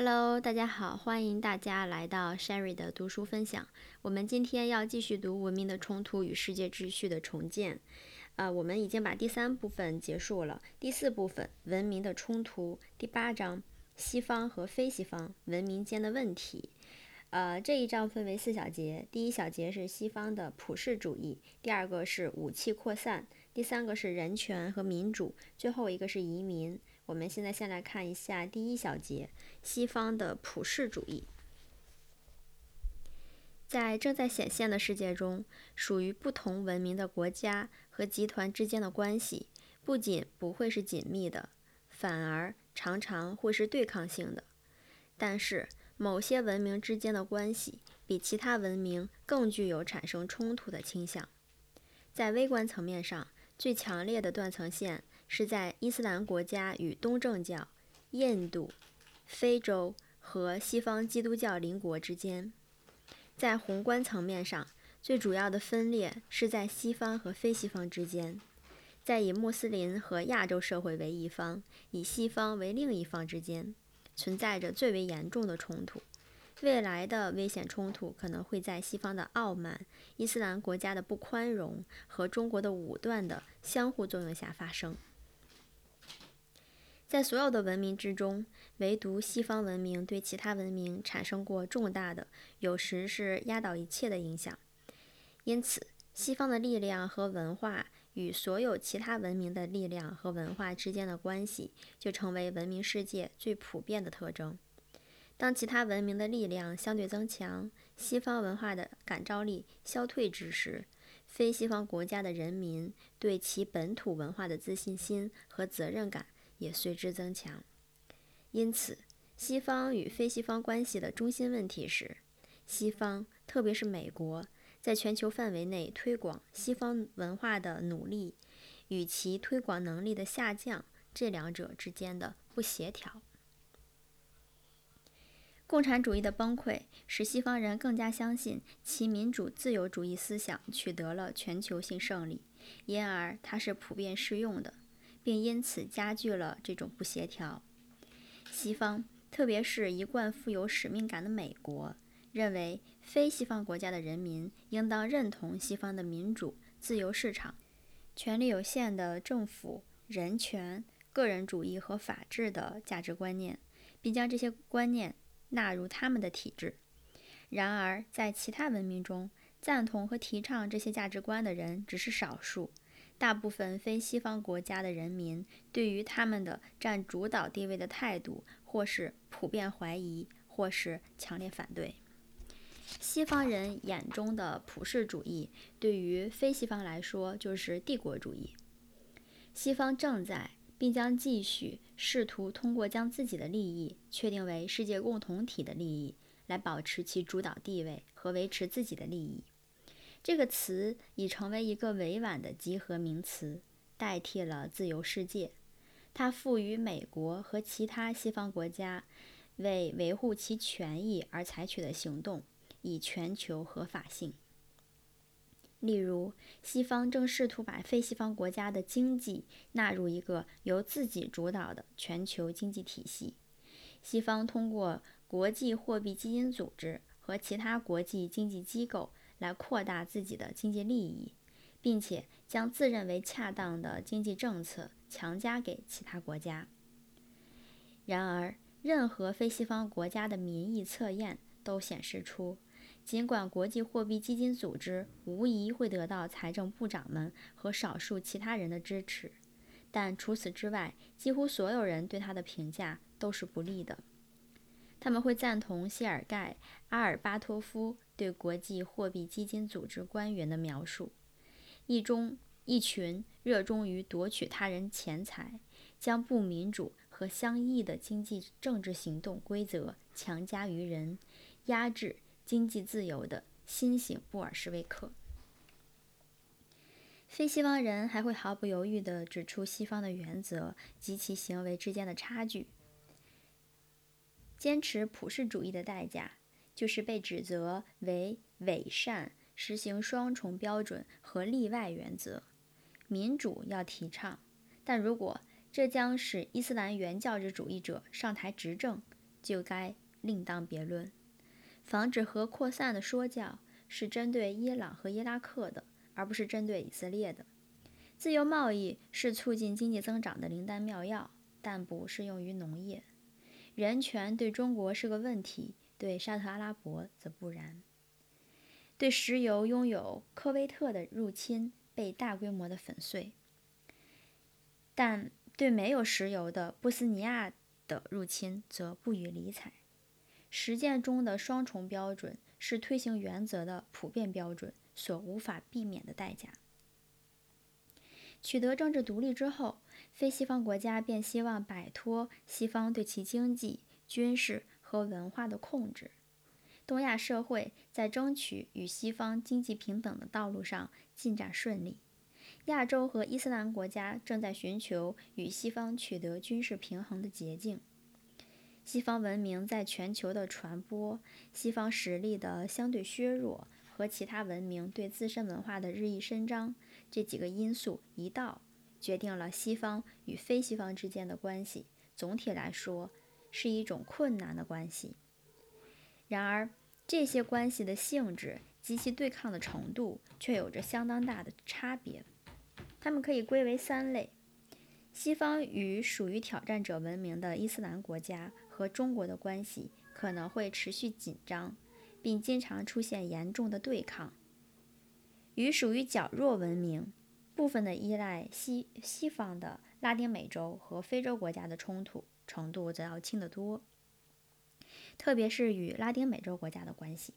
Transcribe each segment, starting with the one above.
Hello，大家好，欢迎大家来到 Sherry 的读书分享。我们今天要继续读《文明的冲突与世界秩序的重建》。呃，我们已经把第三部分结束了，第四部分“文明的冲突”第八章“西方和非西方文明间的问题”。呃，这一章分为四小节，第一小节是西方的普世主义，第二个是武器扩散，第三个是人权和民主，最后一个是移民。我们现在先来看一下第一小节：西方的普世主义。在正在显现的世界中，属于不同文明的国家和集团之间的关系，不仅不会是紧密的，反而常常会是对抗性的。但是，某些文明之间的关系比其他文明更具有产生冲突的倾向。在微观层面上，最强烈的断层线是在伊斯兰国家与东正教、印度、非洲和西方基督教邻国之间；在宏观层面上，最主要的分裂是在西方和非西方之间，在以穆斯林和亚洲社会为一方，以西方为另一方之间。存在着最为严重的冲突，未来的危险冲突可能会在西方的傲慢、伊斯兰国家的不宽容和中国的武断的相互作用下发生。在所有的文明之中，唯独西方文明对其他文明产生过重大的，有时是压倒一切的影响。因此，西方的力量和文化。与所有其他文明的力量和文化之间的关系，就成为文明世界最普遍的特征。当其他文明的力量相对增强，西方文化的感召力消退之时，非西方国家的人民对其本土文化的自信心和责任感也随之增强。因此，西方与非西方关系的中心问题是：西方，特别是美国。在全球范围内推广西方文化的努力，与其推广能力的下降，这两者之间的不协调。共产主义的崩溃使西方人更加相信其民主自由主义思想取得了全球性胜利，因而它是普遍适用的，并因此加剧了这种不协调。西方，特别是一贯富有使命感的美国。认为非西方国家的人民应当认同西方的民主、自由市场、权力有限的政府、人权、个人主义和法治的价值观念，并将这些观念纳入他们的体制。然而，在其他文明中，赞同和提倡这些价值观的人只是少数。大部分非西方国家的人民对于他们的占主导地位的态度，或是普遍怀疑，或是强烈反对。西方人眼中的普世主义，对于非西方来说就是帝国主义。西方正在并将继续试图通过将自己的利益确定为世界共同体的利益，来保持其主导地位和维持自己的利益。这个词已成为一个委婉的集合名词，代替了自由世界。它赋予美国和其他西方国家为维护其权益而采取的行动。以全球合法性。例如，西方正试图把非西方国家的经济纳入一个由自己主导的全球经济体系。西方通过国际货币基金组织和其他国际经济机构来扩大自己的经济利益，并且将自认为恰当的经济政策强加给其他国家。然而，任何非西方国家的民意测验都显示出。尽管国际货币基金组织无疑会得到财政部长们和少数其他人的支持，但除此之外，几乎所有人对他的评价都是不利的。他们会赞同谢尔盖·阿尔巴托夫对国际货币基金组织官员的描述：一中一群热衷于夺取他人钱财，将不民主和相异的经济政治行动规则强加于人，压制。经济自由的新型布尔什维克，非西方人还会毫不犹豫地指出西方的原则及其行为之间的差距。坚持普世主义的代价，就是被指责为伪善，实行双重标准和例外原则。民主要提倡，但如果这将使伊斯兰原教旨主义者上台执政，就该另当别论。防止核扩散的说教是针对伊朗和伊拉克的，而不是针对以色列的。自由贸易是促进经济增长的灵丹妙药，但不适用于农业。人权对中国是个问题，对沙特阿拉伯则不然。对石油拥有科威特的入侵被大规模的粉碎，但对没有石油的波斯尼亚的入侵则不予理睬。实践中的双重标准是推行原则的普遍标准所无法避免的代价。取得政治独立之后，非西方国家便希望摆脱西方对其经济、军事和文化的控制。东亚社会在争取与西方经济平等的道路上进展顺利。亚洲和伊斯兰国家正在寻求与西方取得军事平衡的捷径。西方文明在全球的传播、西方实力的相对削弱和其他文明对自身文化的日益伸张这几个因素一道，决定了西方与非西方之间的关系。总体来说，是一种困难的关系。然而，这些关系的性质及其对抗的程度却有着相当大的差别。它们可以归为三类：西方与属于挑战者文明的伊斯兰国家和中国的关系可能会持续紧张，并经常出现严重的对抗；与属于较弱文明、部分的依赖西西方的拉丁美洲和非洲国家的冲突程度则要轻得多。特别是与拉丁美洲国家的关系，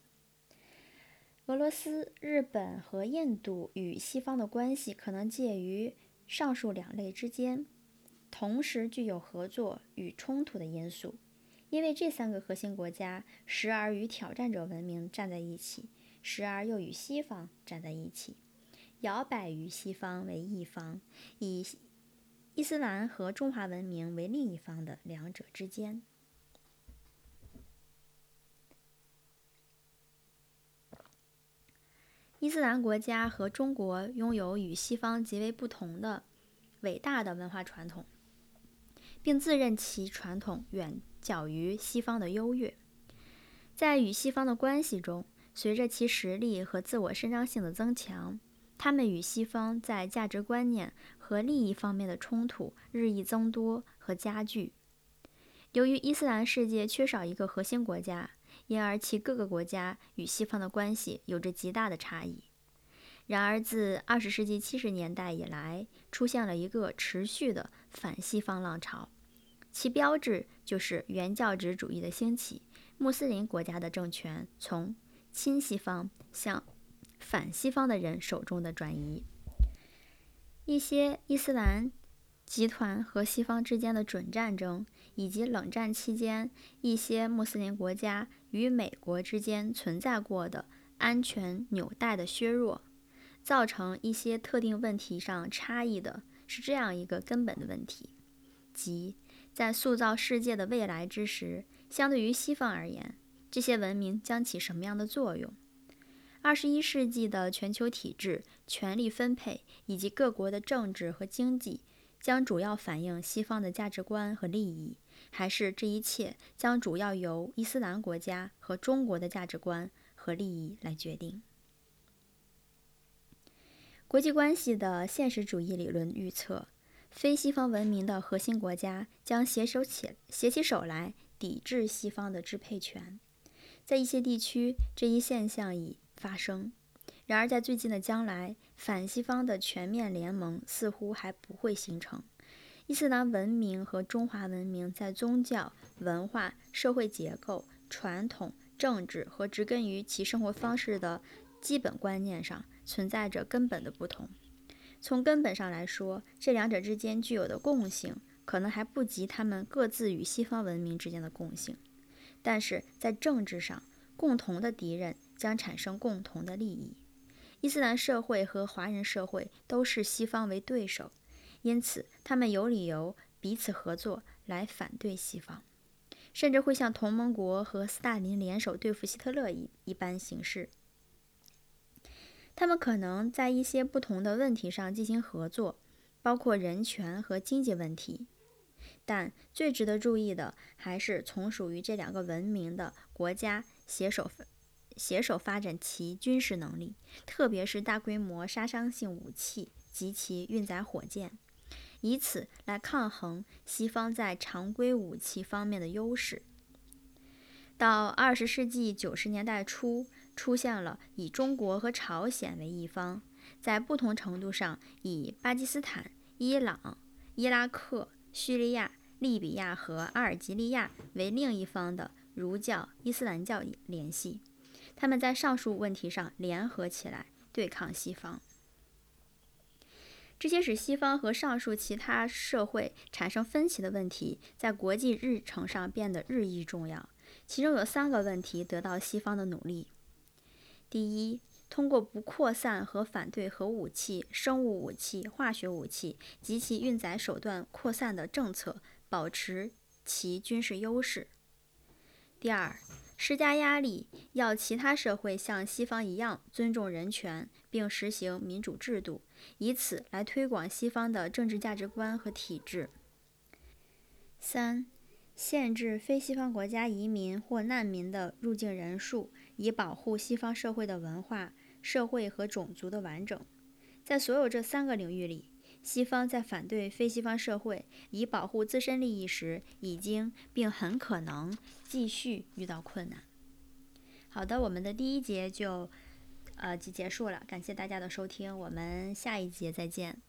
俄罗斯、日本和印度与西方的关系可能介于上述两类之间，同时具有合作与冲突的因素，因为这三个核心国家时而与挑战者文明站在一起，时而又与西方站在一起，摇摆于西方为一方，以伊斯兰和中华文明为另一方的两者之间。伊斯兰国家和中国拥有与西方极为不同的伟大的文化传统，并自认其传统远较于西方的优越。在与西方的关系中，随着其实力和自我伸张性的增强，他们与西方在价值观念和利益方面的冲突日益增多和加剧。由于伊斯兰世界缺少一个核心国家。因而，其各个国家与西方的关系有着极大的差异。然而，自二十世纪七十年代以来，出现了一个持续的反西方浪潮，其标志就是原教旨主义的兴起，穆斯林国家的政权从亲西方向反西方的人手中的转移。一些伊斯兰集团和西方之间的准战争，以及冷战期间一些穆斯林国家。与美国之间存在过的安全纽带的削弱，造成一些特定问题上差异的是这样一个根本的问题，即在塑造世界的未来之时，相对于西方而言，这些文明将起什么样的作用？二十一世纪的全球体制、权力分配以及各国的政治和经济，将主要反映西方的价值观和利益。还是这一切将主要由伊斯兰国家和中国的价值观和利益来决定。国际关系的现实主义理论预测，非西方文明的核心国家将携手起携起手来抵制西方的支配权。在一些地区，这一现象已发生。然而，在最近的将来，反西方的全面联盟似乎还不会形成。伊斯兰文明和中华文明在宗教、文化、社会结构、传统、政治和植根于其生活方式的基本观念上存在着根本的不同。从根本上来说，这两者之间具有的共性可能还不及他们各自与西方文明之间的共性。但是在政治上，共同的敌人将产生共同的利益。伊斯兰社会和华人社会都视西方为对手。因此，他们有理由彼此合作来反对西方，甚至会像同盟国和斯大林联手对付希特勒一一般行事。他们可能在一些不同的问题上进行合作，包括人权和经济问题。但最值得注意的还是从属于这两个文明的国家携手携手发展其军事能力，特别是大规模杀伤性武器及其运载火箭，以此来抗衡西方在常规武器方面的优势。到二十世纪九十年代初，出现了以中国和朝鲜为一方，在不同程度上以巴基斯坦、伊朗、伊拉克、叙利亚、利比亚和阿尔及利亚为另一方的儒教、伊斯兰教联系。他们在上述问题上联合起来对抗西方，这些使西方和上述其他社会产生分歧的问题，在国际日程上变得日益重要。其中有三个问题得到西方的努力：第一，通过不扩散和反对核武器、生物武器、化学武器及其运载手段扩散的政策，保持其军事优势；第二，施加压力，要其他社会像西方一样尊重人权，并实行民主制度，以此来推广西方的政治价值观和体制；三。限制非西方国家移民或难民的入境人数，以保护西方社会的文化、社会和种族的完整。在所有这三个领域里，西方在反对非西方社会以保护自身利益时，已经并很可能继续遇到困难。好的，我们的第一节就呃就结束了，感谢大家的收听，我们下一节再见。